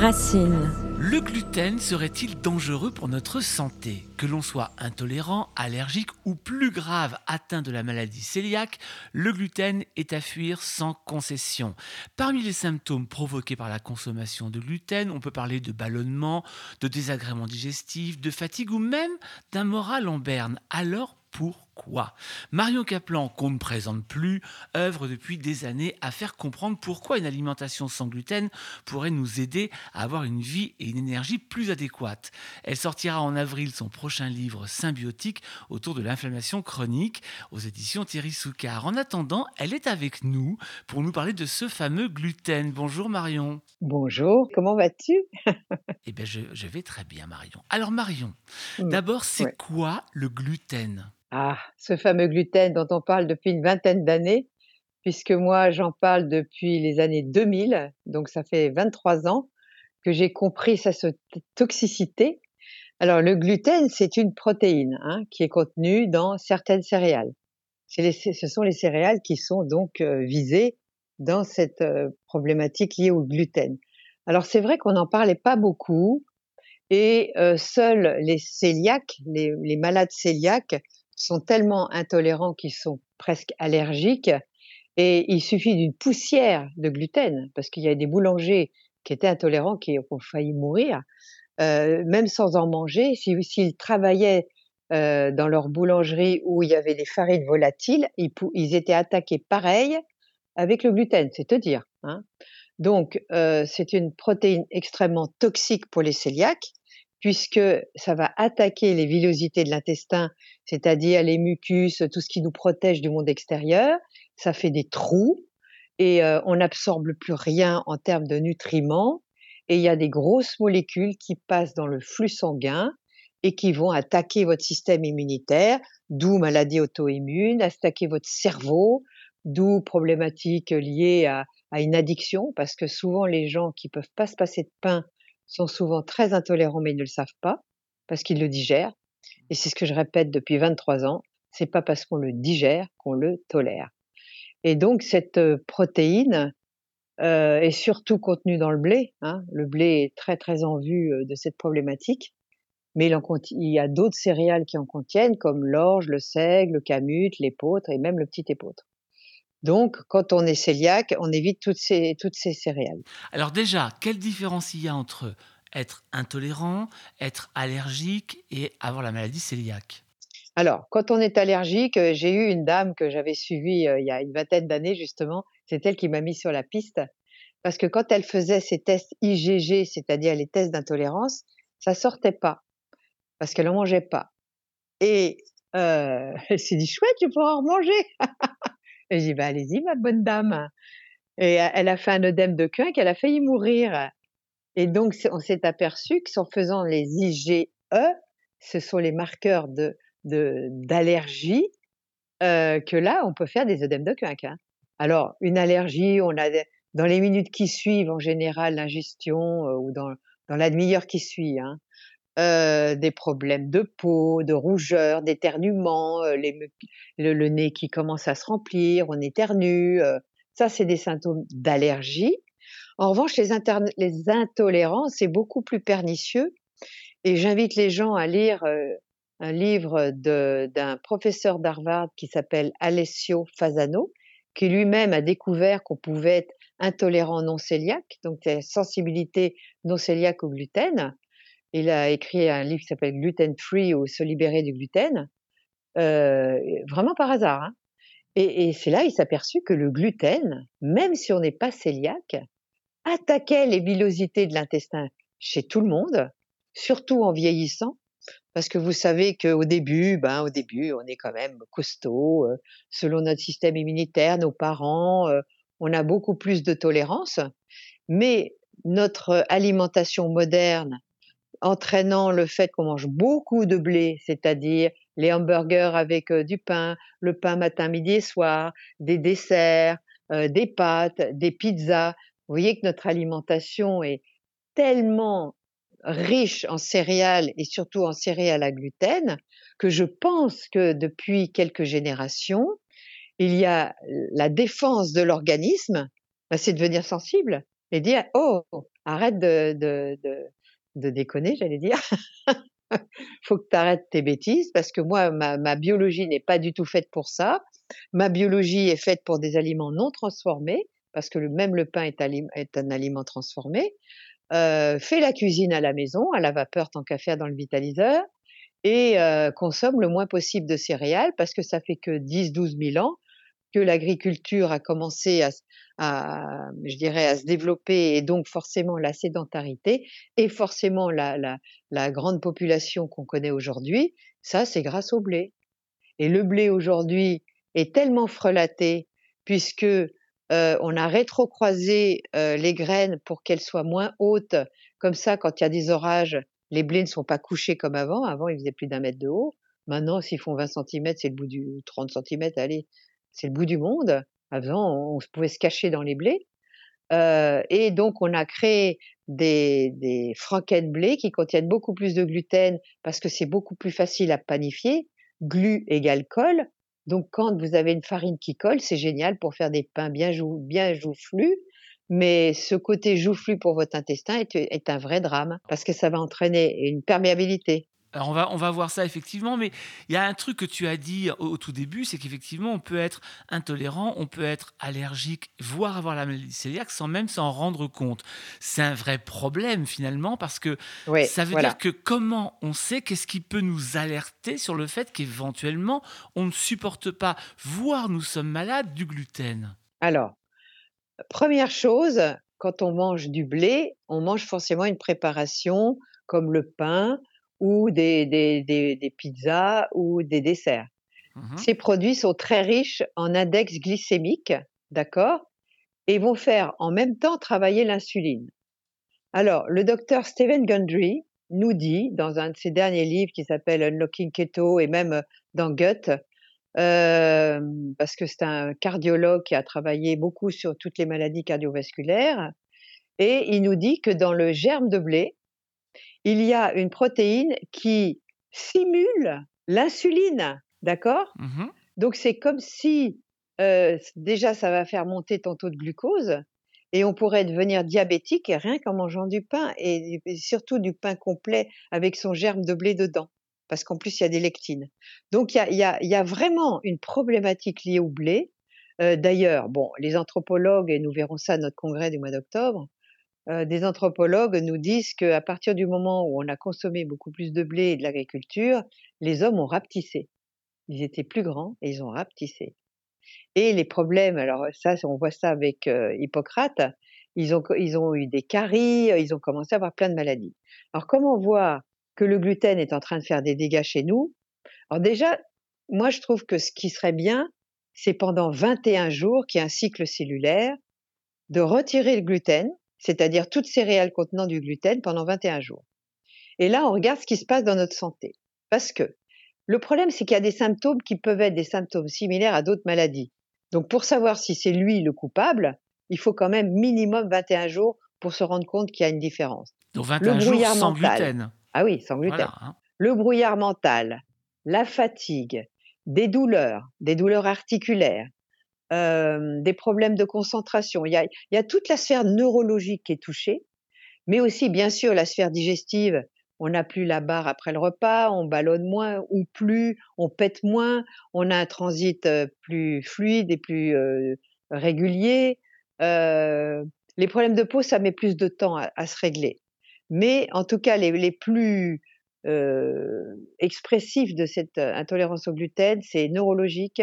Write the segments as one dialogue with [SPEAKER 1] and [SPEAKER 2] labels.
[SPEAKER 1] Le gluten serait-il dangereux pour notre santé? Que l'on soit intolérant, allergique ou plus grave atteint de la maladie cœliaque, le gluten est à fuir sans concession. Parmi les symptômes provoqués par la consommation de gluten, on peut parler de ballonnement, de désagréments digestifs, de fatigue ou même d'un moral en berne. Alors pourquoi Marion Kaplan, qu'on ne présente plus, œuvre depuis des années à faire comprendre pourquoi une alimentation sans gluten pourrait nous aider à avoir une vie et une énergie plus adéquates. Elle sortira en avril son prochain livre Symbiotique autour de l'inflammation chronique aux éditions Thierry Soucard. En attendant, elle est avec nous pour nous parler de ce fameux gluten. Bonjour Marion.
[SPEAKER 2] Bonjour, comment vas-tu?
[SPEAKER 1] Eh bien, je, je, vais très bien, Marion. Alors, Marion, mmh, d'abord, c'est ouais. quoi le gluten?
[SPEAKER 2] Ah, ce fameux gluten dont on parle depuis une vingtaine d'années, puisque moi j'en parle depuis les années 2000, donc ça fait 23 ans que j'ai compris sa toxicité. Alors le gluten, c'est une protéine hein, qui est contenue dans certaines céréales. Les, ce sont les céréales qui sont donc euh, visées dans cette euh, problématique liée au gluten. Alors c'est vrai qu'on n'en parlait pas beaucoup et euh, seuls les cœliaques, les, les malades cœliaques, sont tellement intolérants qu'ils sont presque allergiques. Et il suffit d'une poussière de gluten, parce qu'il y a des boulangers qui étaient intolérants, qui ont failli mourir, euh, même sans en manger. S'ils si, travaillaient euh, dans leur boulangerie où il y avait des farines volatiles, ils, étaient attaqués pareil avec le gluten, c'est te dire. Hein. Donc, euh, c'est une protéine extrêmement toxique pour les cœliaques puisque ça va attaquer les villosités de l'intestin, c'est-à-dire les mucus, tout ce qui nous protège du monde extérieur. Ça fait des trous et euh, on n'absorbe plus rien en termes de nutriments. Et il y a des grosses molécules qui passent dans le flux sanguin et qui vont attaquer votre système immunitaire, d'où maladie auto-immune, attaquer votre cerveau, d'où problématiques liées à, à une addiction, parce que souvent les gens qui peuvent pas se passer de pain sont souvent très intolérants mais ils ne le savent pas parce qu'ils le digèrent. Et c'est ce que je répète depuis 23 ans, c'est pas parce qu'on le digère qu'on le tolère. Et donc cette protéine euh, est surtout contenue dans le blé. Hein. Le blé est très très en vue de cette problématique, mais il, il y a d'autres céréales qui en contiennent comme l'orge, le seigle, le camut, l'épeautre et même le petit épeautre. Donc, quand on est cœliaque, on évite toutes ces, toutes ces céréales.
[SPEAKER 1] Alors déjà, quelle différence il y a entre être intolérant, être allergique et avoir la maladie cœliaque?
[SPEAKER 2] Alors, quand on est allergique, euh, j'ai eu une dame que j'avais suivie euh, il y a une vingtaine d'années, justement. C'est elle qui m'a mis sur la piste. Parce que quand elle faisait ses tests IgG, c'est-à-dire les tests d'intolérance, ça sortait pas. Parce qu'elle n'en mangeait pas. Et euh, elle s'est dit, chouette, je pourrais en manger. Et j'ai dit, bah, allez-y, ma bonne dame. Et elle a fait un œdème de queue qu'elle a failli mourir. Et donc, on s'est aperçu qu'en faisant les IgE, ce sont les marqueurs de d'allergie, que là, on peut faire des œdèmes de quinque. Hein. Alors, une allergie, on a dans les minutes qui suivent, en général, l'ingestion ou dans, dans la demi-heure qui suit, hein, euh, des problèmes de peau, de rougeur, d'éternuement, euh, le, nez qui commence à se remplir, on éternue. Euh, ça, c'est des symptômes d'allergie. En revanche, les, intolérants, c'est beaucoup plus pernicieux. Et j'invite les gens à lire un livre d'un professeur d'Harvard qui s'appelle Alessio Fasano, qui lui-même a découvert qu'on pouvait être intolérant non cœliaque, donc sensibilité non cœliaque au gluten, il a écrit un livre qui s'appelle Gluten Free ou Se libérer du gluten, euh, vraiment par hasard. Hein. Et, et c'est là il s'est aperçu que le gluten, même si on n'est pas cœliaque, attaquait les villosités de l'intestin chez tout le monde, surtout en vieillissant, parce que vous savez qu'au début, ben au début, on est quand même costaud, euh, selon notre système immunitaire, nos parents, euh, on a beaucoup plus de tolérance, mais notre alimentation moderne entraînant le fait qu'on mange beaucoup de blé, c'est-à-dire les hamburgers avec du pain, le pain matin, midi et soir, des desserts, euh, des pâtes, des pizzas. Vous voyez que notre alimentation est tellement riche en céréales et surtout en céréales à gluten que je pense que depuis quelques générations, il y a la défense de l'organisme, bah, c'est devenir sensible et dire oh arrête de, de, de, de déconner, j'allais dire. faut que tu arrêtes tes bêtises parce que moi, ma, biologie n'est pas du tout faite pour ça. Ma biologie est faite pour des aliments non transformés parce que même le pain est, est un aliment transformé. Euh, fais la cuisine à la maison, à la vapeur tant qu'à faire dans le vitaliseur, et euh, consomme le moins possible de céréales parce que ça fait que 10-12 000 ans que l'agriculture a commencé à, je dirais, à se développer et donc forcément la sédentarité et forcément la grande population qu'on connaît aujourd'hui, ça c'est grâce au blé. Et le blé aujourd'hui est tellement frelaté puisque euh, on a rétrocroisé euh, les graines pour qu'elles soient moins hautes. Comme ça, quand il y a des orages, les blés ne sont pas couchés comme avant. Avant, ils faisaient plus d'un mètre de haut. Maintenant, s'ils font 20 cm, c'est le bout du 30 cm, allez, c'est le bout du monde. Avant, on, pouvait se cacher dans les blés. Euh, et donc, on a créé des, des franquettes blé qui contiennent beaucoup plus de gluten parce que c'est beaucoup plus facile à panifier. Glu égale colle. Donc, quand vous avez une farine qui colle, c'est génial pour faire des pains bien, bien joufflus. Mais ce côté joufflu pour votre intestin est, est, un vrai drame parce que ça va entraîner une perméabilité.
[SPEAKER 1] Alors on va, on va voir ça effectivement, mais il y a un truc que tu as dit au, tout début, c'est qu'effectivement on peut être intolérant, on peut être allergique, voire avoir la maladie cœliaque sans même s'en rendre compte. C'est un vrai problème finalement parce que ça veut dire que comment on sait qu'est-ce qui peut nous alerter sur le fait qu'éventuellement on ne supporte pas, voire nous sommes malades du gluten?
[SPEAKER 2] Alors, première chose, quand on mange du blé, on mange forcément une préparation comme le pain, ou des, des, des, des pizzas ou des desserts. Mmh Ces produits sont très riches en index glycémique, d'accord Et vont faire en même temps travailler l'insuline. Alors, le docteur Stephen Gundry nous dit, dans un de ses derniers livres qui s'appelle Unlocking Keto et même dans Gut, euh, parce que c'est un cardiologue qui a travaillé beaucoup sur toutes les maladies cardiovasculaires, et il nous dit que dans le germe de blé, il y a une protéine qui simule l'insuline, d'accord? Mmh Donc c'est comme si euh, déjà ça va faire monter ton taux de glucose et on pourrait devenir diabétique rien qu'en mangeant du pain et, surtout du pain complet avec son germe de blé dedans parce qu'en plus il y a des lectines. Donc il y a, vraiment une problématique liée au blé. Euh, d'ailleurs, bon, les anthropologues, et nous verrons ça à notre congrès du mois d'octobre, euh, des anthropologues nous disent qu'à partir du moment où on a consommé beaucoup plus de blé et de l'agriculture, les hommes ont rapetissé. Ils étaient plus grands et ils ont rapetissé. Et les problèmes, alors ça, on voit ça avec euh, Hippocrate, ils ont, ils ont eu des caries, ils ont commencé à avoir plein de maladies. Alors comme on voit que le gluten est en train de faire des dégâts chez nous, alors déjà, moi je trouve que ce qui serait bien, c'est pendant 21 jours, qui est un cycle cellulaire, de retirer le gluten, c'est-à-dire toutes céréales contenant du gluten pendant 21 jours. Et là, on regarde ce qui se passe dans notre santé. Parce que le problème, c'est qu'il y a des symptômes qui peuvent être des symptômes similaires à d'autres maladies. Donc, pour savoir si c'est lui le coupable, il faut quand même minimum 21 jours pour se rendre compte qu'il y a une différence.
[SPEAKER 1] Donc 21 le jours sans gluten.
[SPEAKER 2] Ah oui, sans gluten. Hein. Le brouillard mental, la fatigue, des douleurs, des douleurs articulaires, euh, des problèmes de concentration. Il y, a, toute la sphère neurologique qui est touchée, mais aussi bien sûr la sphère digestive. On n'a plus la barre après le repas, on ballonne moins ou plus, on pète moins, on a un transit euh, plus fluide et plus euh, régulier. Les problèmes de peau, ça met plus de temps à, se régler. Mais en tout cas, les, plus expressifs de cette intolérance au gluten, c'est neurologique,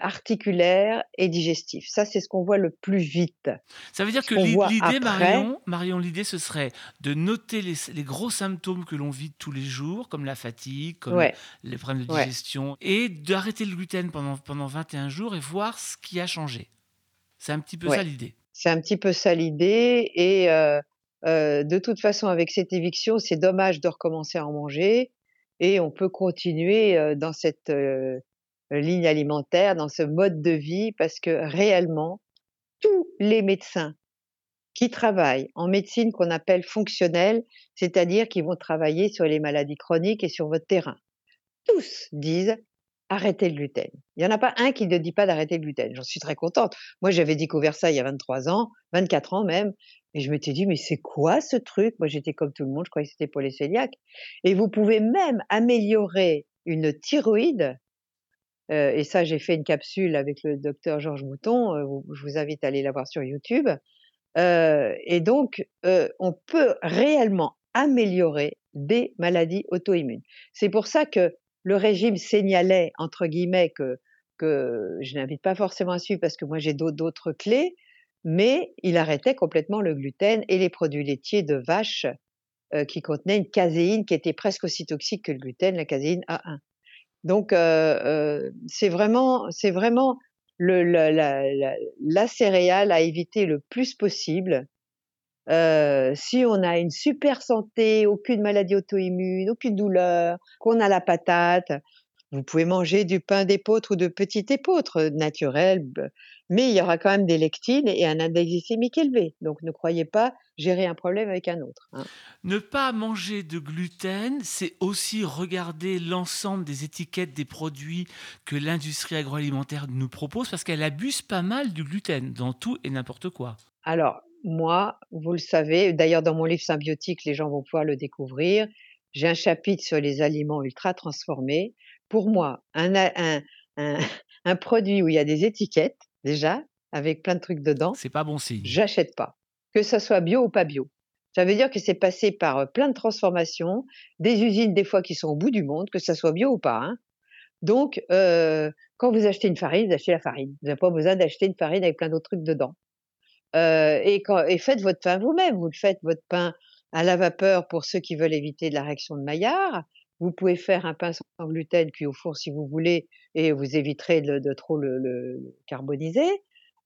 [SPEAKER 2] articulaire et digestif. Ça, c'est ce qu'on voit le plus vite.
[SPEAKER 1] Ça veut dire que l'idée, Marion, Marion l'idée, ce serait de noter les, gros symptômes que l'on vit tous les jours, comme la fatigue, comme les problèmes de digestion, et d'arrêter le gluten pendant, pendant 21 jours et voir ce qui a changé. C'est un petit peu ça l'idée.
[SPEAKER 2] C'est un petit peu ça l'idée. Et euh, euh, de toute façon, avec cette éviction, c'est dommage de recommencer à en manger. Et on peut continuer dans cette ligne alimentaire, dans ce mode de vie, parce que réellement, tous les médecins qui travaillent en médecine qu'on appelle fonctionnelle, c'est-à-dire qui vont travailler sur les maladies chroniques et sur votre terrain, tous disent arrêtez le gluten. Il n'y en a pas un qui ne dit pas d'arrêter le gluten. J'en suis très contente. Moi, j'avais découvert ça il y a 23 ans, 24 ans même. Et je m'étais dit: «Mais c'est quoi ce truc?» moi, j'étais comme tout le monde, je croyais que c'était pour les cœliaques et vous pouvez même améliorer une thyroïde, heu et ça, j'ai fait une capsule avec le docteur Georges Mouton, heu, je vous invite à aller la voir sur YouTube, heu et donc on peut réellement améliorer des maladies auto-immunes. C'est pour ça que le régime «signalait» entre guillemets que que je n'invite pas forcément à suivre parce que moi j'ai d'autres clés, mais il arrêtait complètement le gluten et les produits laitiers de vache, qui contenaient une caséine qui était presque aussi toxique que le gluten, la caséine A1. Donc heu heu, c'est vraiment c'est vraiment le la céréale à éviter le plus possible. Heu, si on a une super santé, aucune maladie auto-immune, aucune douleur, qu'on a la patate, vous pouvez manger du pain d'épeautre ou de petit épeautre, naturel, mais il y aura quand même des lectines et un index glycémique élevé. Donc ne croyez pas gérer un problème avec un autre, hein.
[SPEAKER 1] Ne pas manger de gluten, c'est aussi regarder l'ensemble des étiquettes des produits que l'industrie agroalimentaire nous propose parce qu'elle abuse pas mal du gluten dans tout et n'importe quoi.
[SPEAKER 2] Alors moi, vous le savez, d'ailleurs dans mon livre Symbiotique, les gens vont pouvoir le découvrir, j'ai un chapitre sur les aliments ultra transformés. Pour moi, un un un un produit où il y a des étiquettes, déjà, avec plein de trucs dedans
[SPEAKER 1] C'est pas bon signe.
[SPEAKER 2] j'achète pas. Que ça soit bio ou pas bio. Ça veut dire que c'est passé par, heu, plein de transformations, des usines des fois qui sont au bout du monde, que ça soit bio ou pas, hein. Donc heu, quand vous achetez une farine, vous achetez la farine. Vous avez pas besoin d'acheter une farine avec plein d'autres trucs dedans. Heu et quand et faites votre pain vous-même. Vous le faites votre pain à la vapeur pour ceux qui veulent éviter de la réaction de Maillard. Vous pouvez faire un pain sans gluten cuit au four si vous voulez et vous éviterez de trop le carboniser.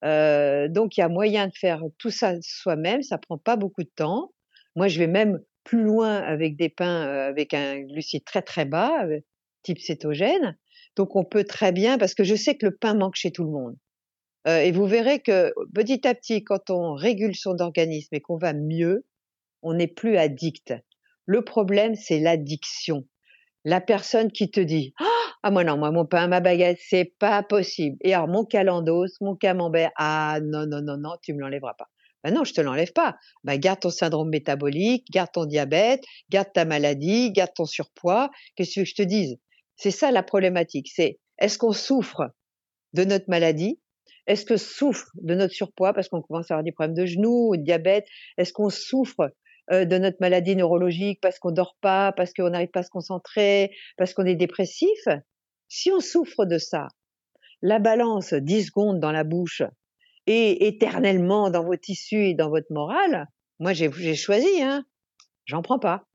[SPEAKER 2] Heu, donc il y a moyen de faire tout ça soi-même, ça prend pas beaucoup de temps. Moi, je vais même plus loin avec des pains, heu, avec un glucide très, très bas, heu, type cétogène. Donc on peut très bien parce que je sais que le pain manque chez tout le monde. Heu et vous verrez que petit à petit, quand on régule son organisme et qu'on va mieux, on n'est plus addict. Le problème, c'est l'addiction. La personne qui te dit: «Ah moi non, moi mon pain, ma baguette, c'est pas possible et alors mon calendos, mon camembert, ah non, non, non, non, tu me l'enlèveras pas». Bah non, je te l'enlève pas. Bah garde ton syndrome métabolique, garde ton diabète, garde ta maladie, garde ton surpoids. Qu'est-ce que je te dise? C'est ça la problématique, c'est est-ce qu'on souffre de notre maladie? Est-ce que souffre de notre surpoids parce qu'on commence à avoir des problèmes de genoux ou de diabète? Est-ce qu'on souffre euh, de notre maladie neurologique parce qu'on dort pas, parce qu'on n'arrive pas à se concentrer, parce qu'on est dépressif, si on souffre de ça, la balance 10 secondes dans la bouche et éternellement dans vos tissus et dans votre morale, moi j'ai choisi, hein, j'en prends pas.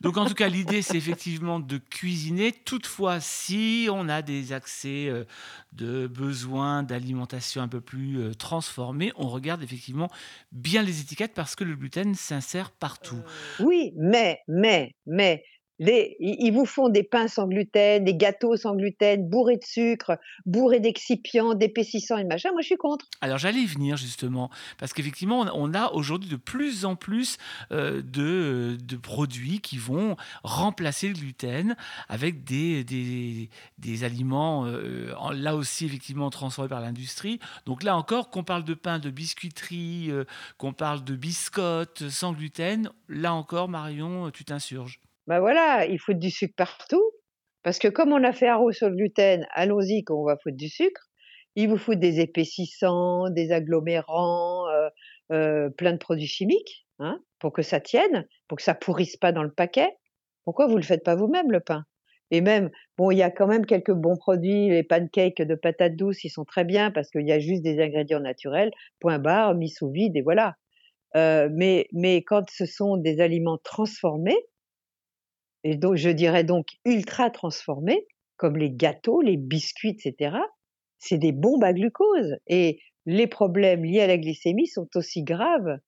[SPEAKER 1] Donc en tout cas, l'idée, c'est effectivement de cuisiner. Toutefois, si on a des accès euh, de besoins d'alimentation un peu plus euh, transformés, on regarde effectivement bien les étiquettes parce que le gluten s'insère partout.
[SPEAKER 2] Oui, mais, mais, mais, ils vous font des pains sans gluten, des gâteaux sans gluten, bourrés de sucre, bourrés d'excipients, d'épaississants et machin. Moi, je suis contre.
[SPEAKER 1] Alors, j'allais y venir justement, parce qu'effectivement, on a aujourd'hui de plus en plus euh, de, produits qui vont remplacer le gluten avec des aliments, euh, là aussi, effectivement, transformés par l'industrie. Donc là encore, qu'on parle de pain, de biscuiterie, euh, qu'on parle de biscottes sans gluten, là encore, Marion, tu t'insurges.
[SPEAKER 2] Ben voilà, il faut du sucre partout, parce que comme on a fait un sur le gluten, allons-y qu'on va foutre du sucre. Il vous faut des épaississants, des agglomérants, euh, euh, plein de produits chimiques, hein, pour que ça tienne, pour que ça pourrisse pas dans le paquet. Pourquoi vous le faites pas vous-même le pain? Et même, bon, il y a quand même quelques bons produits, les pancakes de patates douces, ils sont très bien parce qu'il y a juste des ingrédients naturels, point barre, mis sous vide et voilà. Euh, mais mais quand ce sont des aliments transformés, et donc je dirais donc ultra transformés, comme les gâteaux, les biscuits, etc., c'est des bombes à glucose. Et les problèmes liés à la glycémie sont aussi graves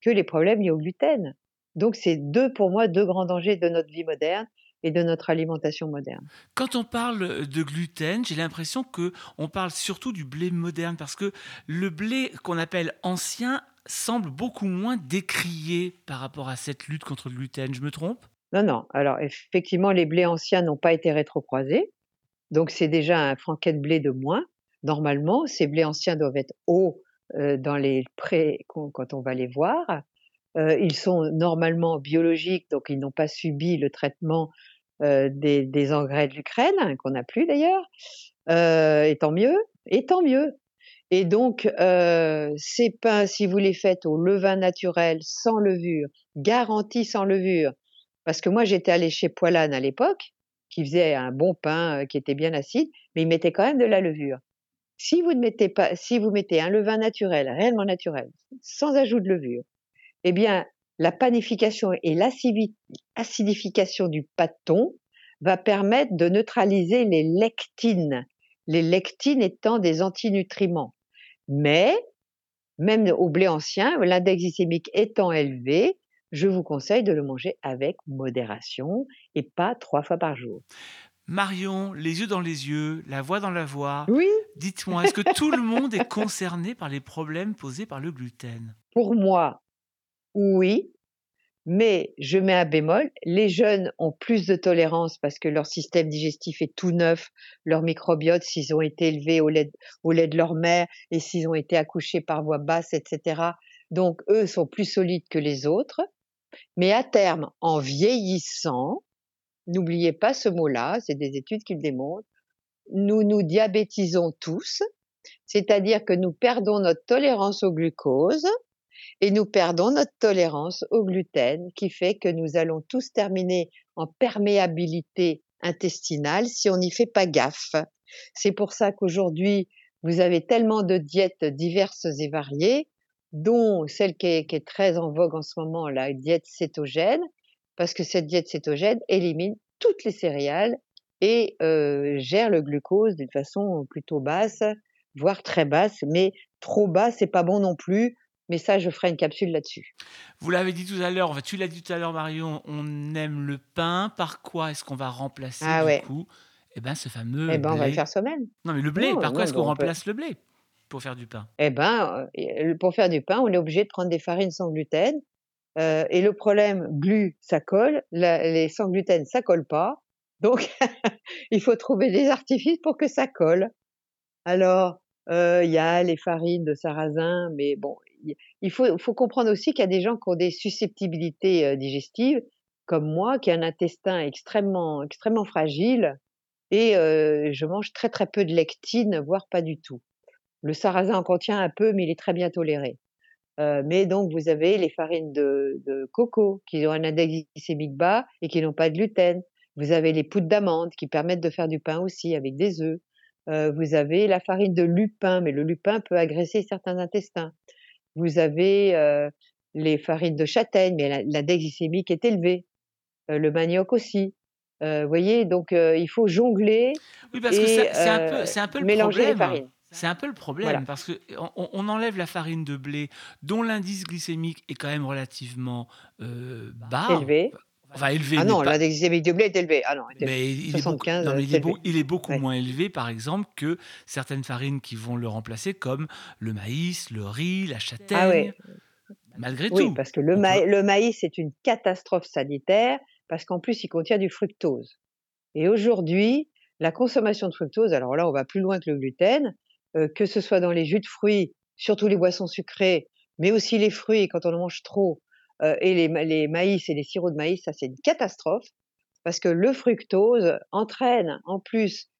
[SPEAKER 2] que les problèmes liés au gluten. Donc c'est deux, pour moi, deux grands dangers de notre vie moderne et de notre alimentation moderne.
[SPEAKER 1] Quand on parle de gluten, j'ai l'impression que on parle surtout du blé moderne parce que le blé qu'on appelle ancien semble beaucoup moins décrié par rapport à cette lutte contre le gluten. Je me trompe?
[SPEAKER 2] Non, non. Alors effectivement, les blés anciens n'ont pas été rétrocroisés, donc c'est déjà un franquet de blé de moins. Normalement, ces blés anciens doivent être hauts dans les prés quand on va les voir. ils sont normalement biologiques, donc ils n'ont pas subi le traitement des, des, engrais de l'Ukraine, hein, qu'on n'a plus d'ailleurs. et tant mieux, et tant mieux. Et donc, ces pains, si vous les faites au levain naturel, sans levure, garantis sans levure, parce que moi j'étais allée chez Poilane à l'époque, qui faisait un bon pain qui était bien acide, mais il mettait quand même de la levure. Si vous ne mettez pas, si vous mettez un levain naturel, réellement naturel, sans ajout de levure, eh bien, la panification et l'acidification du pâton va permettre de neutraliser les lectines, les lectines étant des antinutriments. Mais, même au blé ancien, l'index glycémique étant élevé, je vous conseille de le manger avec modération et pas trois fois par jour.
[SPEAKER 1] Marion, les yeux dans les yeux, la voix dans la voix.
[SPEAKER 2] Oui.
[SPEAKER 1] Dites-moi, est-ce que tout le monde est concerné par les problèmes posés par le gluten?
[SPEAKER 2] Pour moi, oui. Mais je mets un bémol, les jeunes ont plus de tolérance parce que leur système digestif est tout neuf, leur microbiote, s'ils ont été élevés au lait, au lait de leur mère et s'ils ont été accouchés par voie basse, etc. Donc, eux sont plus solides que les autres. Mais à terme, en vieillissant, n'oubliez pas ce mot-là, c'est des études qui le démontrent, nous nous diabétisons tous, c'est-à-dire que nous perdons notre tolérance au glucose et nous perdons notre tolérance au gluten qui fait que nous allons tous terminer en perméabilité intestinale si on n'y fait pas gaffe. C'est pour ça qu'aujourd'hui, vous avez tellement de diètes diverses et variées, dont celle qui est, très en vogue en ce moment, la diète cétogène, parce que cette diète cétogène élimine toutes les céréales et euh, gère le glucose d'une façon plutôt basse, voire très basse, mais trop bas, c'est pas bon non plus. Mais ça, je ferai une capsule là-dessus.
[SPEAKER 1] Vous l'avez dit tout à l'heure, tu l'as dit tout à l'heure, Marion, on aime le pain. Par quoi est-ce qu'on va remplacer ah, du coup? Eh ben, ce fameux.
[SPEAKER 2] Eh
[SPEAKER 1] ben,
[SPEAKER 2] on va le faire soi-même.
[SPEAKER 1] Non, mais le blé, par quoi est-ce qu'on remplace le blé? Faire du pain?
[SPEAKER 2] Eh ben, euh, pour faire du pain, on est obligé de prendre des farines sans gluten. Euh, et le problème, glu, ça colle. les sans gluten, ça colle pas. Donc, il faut trouver des artifices pour que ça colle. Alors, euh, il y a les farines de sarrasin, mais bon, il faut, faut comprendre aussi qu'il y a des gens qui ont des susceptibilités digestives, comme moi, qui a un intestin extrêmement, extrêmement fragile, et je mange très très peu de lectine, voire pas du tout. Le sarrasin en contient un peu, mais il est très bien toléré. mais donc vous avez les farines de, de, coco qui ont un index glycémique bas et qui n'ont pas de gluten. Vous avez les poudres d'amande qui permettent de faire du pain aussi avec des œufs. vous avez la farine de lupin, mais le lupin peut agresser certains intestins. Vous avez les farines de châtaigne, mais l'index glycémique est élevé. le manioc aussi. vous voyez, donc il faut jongler.
[SPEAKER 1] Oui, parce que c'est un un peu le mélanger problème. les farines. C'est un peu le problème parce qu'on on enlève la farine de blé dont l'indice glycémique est quand même relativement bas.
[SPEAKER 2] Élevé.
[SPEAKER 1] Enfin, élevé.
[SPEAKER 2] Ah non, l'index glycémique de blé est élevé. Ah non,
[SPEAKER 1] mais il, est beaucoup, il, est beaucoup, moins élevé, par exemple, que certaines farines qui vont le remplacer, comme le maïs, le riz, la ah châtaigne. Malgré
[SPEAKER 2] oui,
[SPEAKER 1] tout.
[SPEAKER 2] parce que le, le maïs est une catastrophe sanitaire, parce qu'en plus, il contient du fructose. Et aujourd'hui, la consommation de fructose, alors là, on va plus loin que le gluten, euh, que ce soit dans les jus de fruits, surtout les boissons sucrées, mais aussi les fruits, quand on en mange trop, euh, et les, maïs et les sirops de maïs, ça c'est une catastrophe parce que le fructose entraîne en plus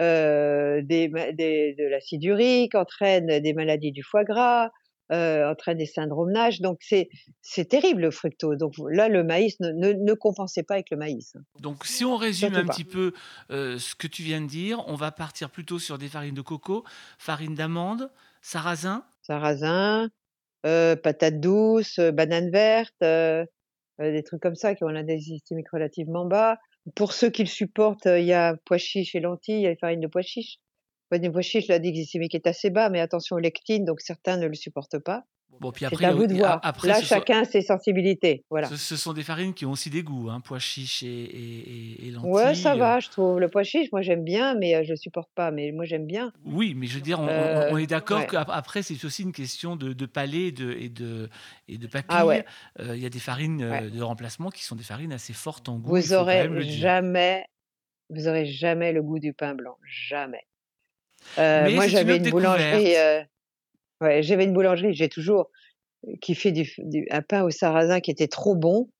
[SPEAKER 2] euh, des, des, de l'acide urique, entraîne des maladies du foie gras, euh, entraîne des syndromes NASH. Donc c'est c'est terrible le fructose. Donc là le maïs ne, ne, ne compensait pas avec le maïs.
[SPEAKER 1] Donc si on résume un petit peu euh, ce que tu viens de dire, on va partir plutôt sur des farines de coco, farine d'amande, sarrasin.
[SPEAKER 2] Sarrasin, euh, patates douces, euh, bananes vertes, euh, des trucs comme ça qui ont un indice glycémique relativement bas. Pour ceux qui le supportent, il y a pois chiches et lentilles, il y a les farines de pois chiches. Les pois chiches, l'indice glycémique est assez bas, mais attention aux lectines, donc certains ne le supportent pas. Bon, puis après, c'est à vous de voir. Après, Là, chacun ses sensibilités. Voilà.
[SPEAKER 1] Ce, sont des farines qui ont aussi des goûts, hein, pois chiches et, et, et, lentilles.
[SPEAKER 2] Ouais, ça va, je trouve. Le pois chiche, moi j'aime bien, mais euh, je ne supporte pas. Mais moi j'aime bien.
[SPEAKER 1] Oui, mais je veux dire, on, on est d'accord euh, qu'après, c'est aussi une question de, de palais de, et de, et de papilles. Ah ouais. Euh, il y a des farines de remplacement qui sont des farines assez fortes en goût.
[SPEAKER 2] Vous aurez jamais, vous aurez jamais le goût du pain blanc, jamais. Moi j'avais une boulangerie. Ouais, j'avais une boulangerie, j'ai toujours, qui fait du, du- un pain au sarrasin qui était trop bon.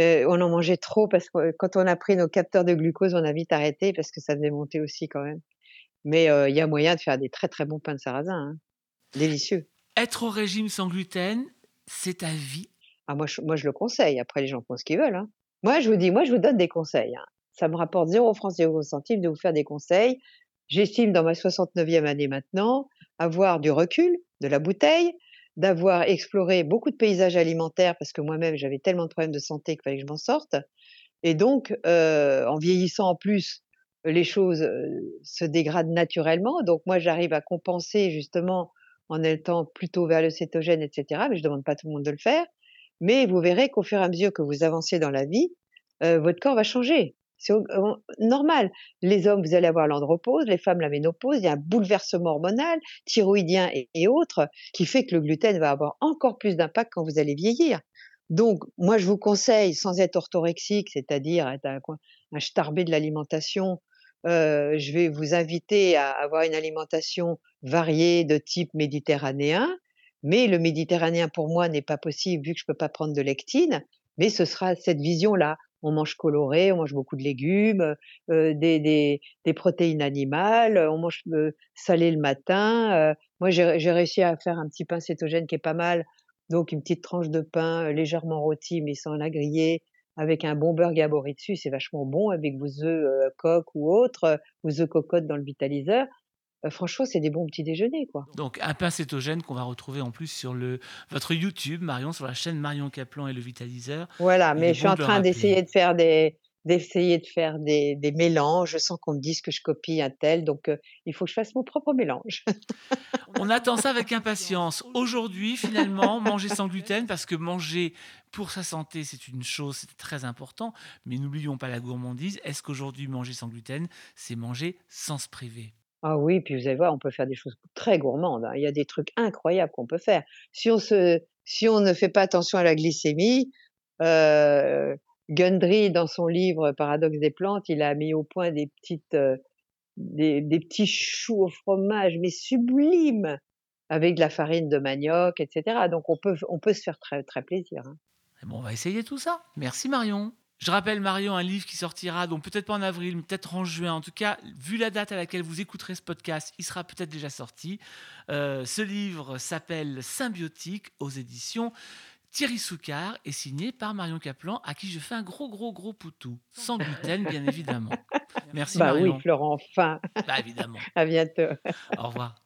[SPEAKER 2] Euh, on en mangeait trop parce que quand on a pris nos capteurs de glucose, on a vite arrêté parce que ça faisait monter aussi quand même. Mais euh, il y a moyen de faire des très très bons pains de sarrasin, hein. délicieux.
[SPEAKER 1] Être au régime sans gluten, c'est ta vie.
[SPEAKER 2] Ah, moi, je, moi, je le conseille. Après, les gens font ce qu'ils veulent. hein. Moi, je vous dis, moi, je vous donne des conseils. hein. Ça me rapporte 0 francs 0 centimes de vous faire des conseils. J'estime, dans ma 69e année maintenant, avoir du recul, de la bouteille, d'avoir exploré beaucoup de paysages alimentaires parce que moi-même, j'avais tellement de problèmes de santé qu'il fallait que je m'en sorte. Et donc, euh, en vieillissant en plus, les choses euh, se dégradent naturellement. Donc, moi, j'arrive à compenser justement en étant plutôt vers le cétogène, etc. Mais je demande pas tout le monde de le faire. Mais vous verrez qu'au fur et à mesure que vous avancez dans la vie, euh, votre corps va changer. C'est au- normal. Les hommes, vous allez avoir l'andropause, les femmes la ménopause, il y a un bouleversement hormonal, thyroïdien et, autres, qui fait que le gluten va avoir encore plus d'impact quand vous allez vieillir. Donc, moi, je vous conseille, sans être orthorexique, c'est-à-dire être un, un de l'alimentation, euh, je vais vous inviter à avoir une alimentation variée de type méditerranéen. Mais le méditerranéen, pour moi, n'est pas possible vu que je peux pas prendre de lectine. Mais ce sera cette vision-là. On mange coloré, on mange beaucoup de légumes, euh, des, des, des protéines animales, on mange euh, salé le matin. euh. moi, j'ai réussi à faire un petit pain cétogène qui est pas mal. Donc, une petite tranche de pain euh, légèrement rôti, mais sans la griller, avec un bon beurre gabori dessus. C'est vachement bon avec vos œufs euh, coques ou autres, vos œufs cocottes dans le vitaliseur. Euh, franchement, c'est des bons petits déjeuners, quoi.
[SPEAKER 1] Donc un pain cétogène qu'on va retrouver en plus sur le, votre YouTube, Marion, sur la chaîne Marion Caplan et le Vitaliseur.
[SPEAKER 2] Voilà, mais je suis en train d'essayer de faire des d'essayer de faire des, des mélanges. Je sens qu'on me dise que je copie un tel, donc euh, il faut que je fasse mon propre mélange.
[SPEAKER 1] On attend ça avec impatience. Aujourd'hui, finalement, manger sans gluten, parce que manger pour sa santé, c'est une chose, c'est très important, mais n'oublions pas la gourmandise. Est-ce qu'aujourd'hui, manger sans gluten, c'est manger sans se priver?
[SPEAKER 2] Ah oui, puis vous allez voir, on peut faire des choses très gourmandes. hein. Il y a des trucs incroyables qu'on peut faire. Si on se, si on ne fait pas attention à la glycémie, euh, Gundry, dans son livre Paradoxe des plantes, il a mis au point des petites, euh, des, petits choux au fromage, mais sublimes, avec de la farine de manioc, etc. Donc on peut, on peut se faire très, très plaisir. hein.
[SPEAKER 1] Eh bon, on va essayer tout ça. Merci Marion. Je rappelle Marion un livre qui sortira, donc peut-être pas en avril, mais peut-être en juin. En tout cas, vu la date à laquelle vous écouterez ce podcast, il sera peut-être déjà sorti. Euh, ce livre s'appelle Symbiotique aux éditions Thierry Soucard et signé par Marion Caplan, à qui je fais un gros, gros, gros poutou. Sans gluten, bien évidemment. Merci
[SPEAKER 2] Bah
[SPEAKER 1] Marion.
[SPEAKER 2] oui, Florent, enfin,
[SPEAKER 1] Bah, évidemment.
[SPEAKER 2] à bientôt.
[SPEAKER 1] Au revoir.